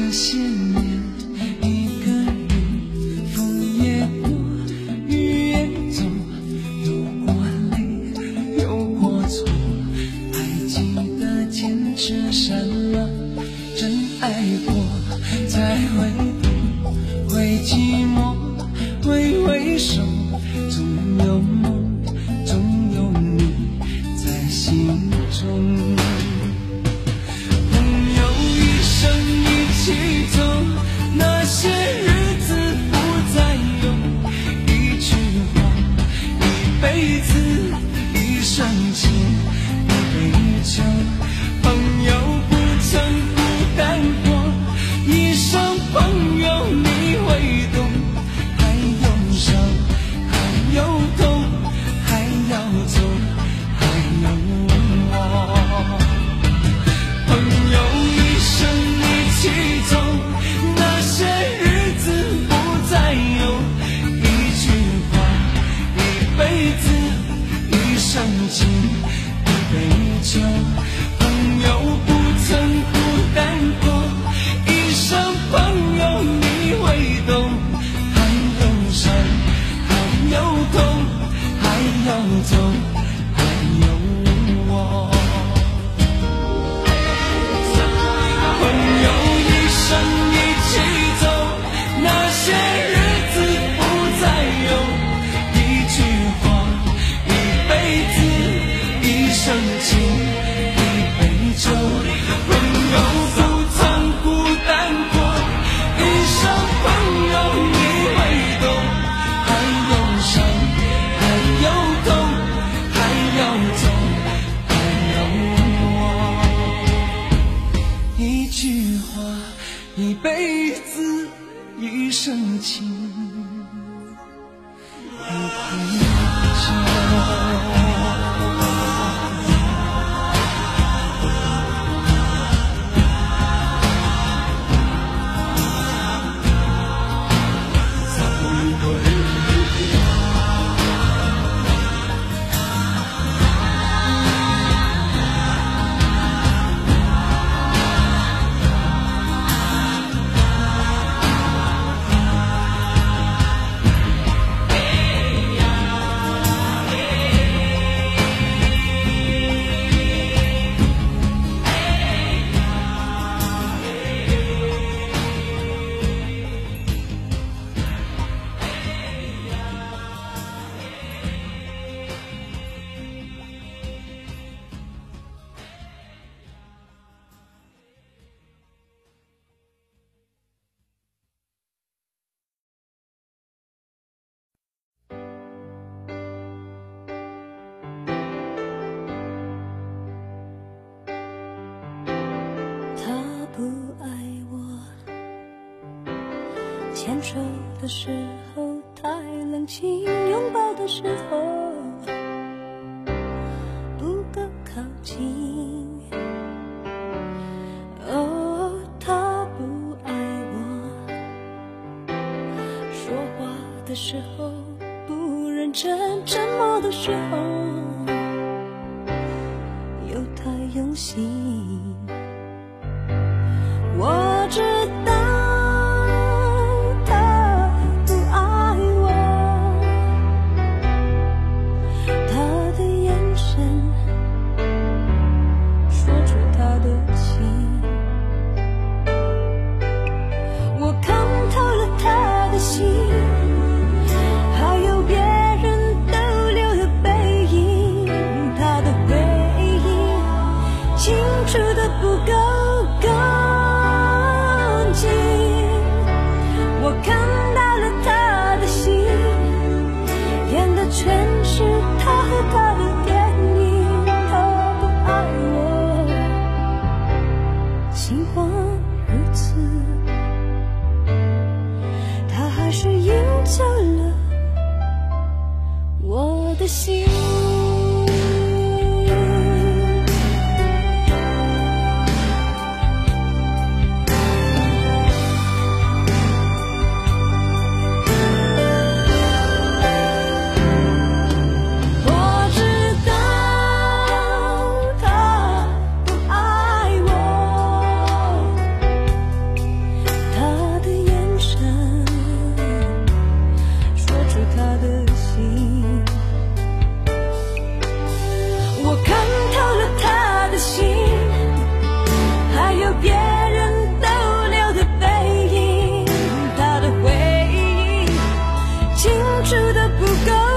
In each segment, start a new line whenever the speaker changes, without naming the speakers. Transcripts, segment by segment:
这些年一生情一杯酒。
分手的时候太冷清，拥抱的时候不够靠近。哦，他不爱我，说话的时候不认真，沉默的时候。不够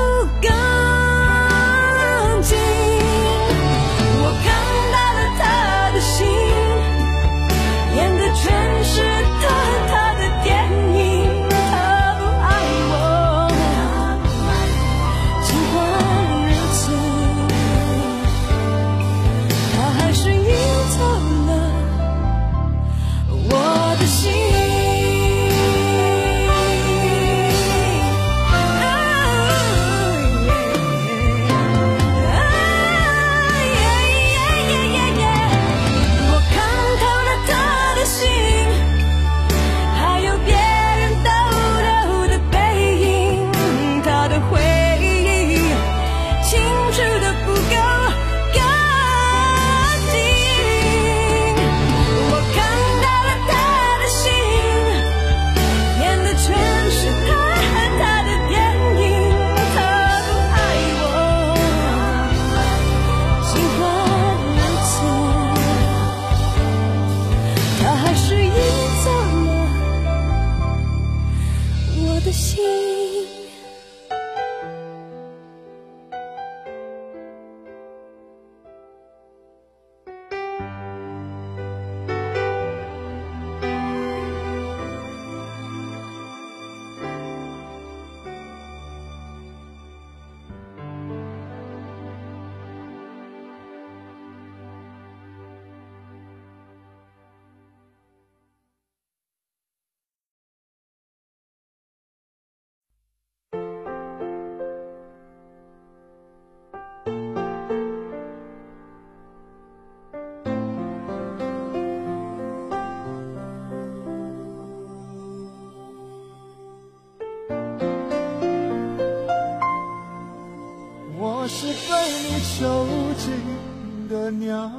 囚禁的鸟，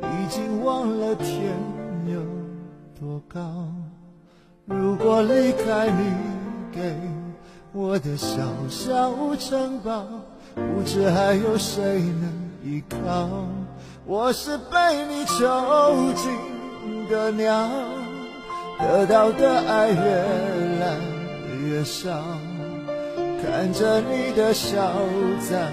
已经忘了天有多高。如果离开你给我的小小城堡，不知还有谁能依靠。我是被你囚禁的鸟，得到的爱越来越少。看着你的笑在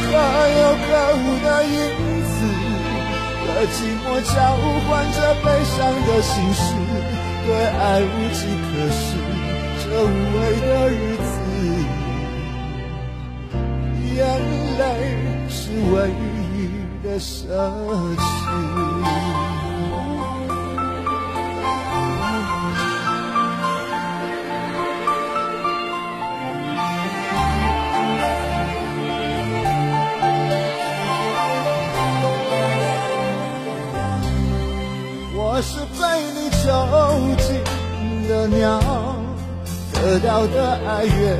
可有可无的影子，和寂寞交换着悲伤的心事，对爱无计可施。这无味的日子，眼泪是唯一的奢侈。得到的爱越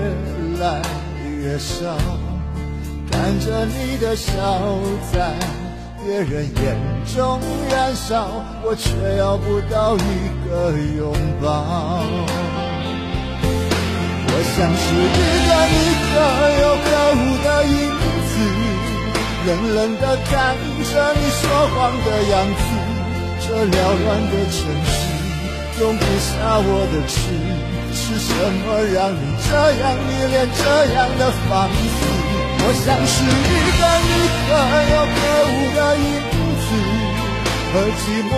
来越少，看着你的笑在别人眼中燃烧，我却要不到一个拥抱。我像是一个你可有可无的影子，冷冷的看着你说谎的样子。这缭乱的城市容不下我的痴。是什么让你这样迷恋这样的放肆？我像是一个你可有可无的影子，和寂寞。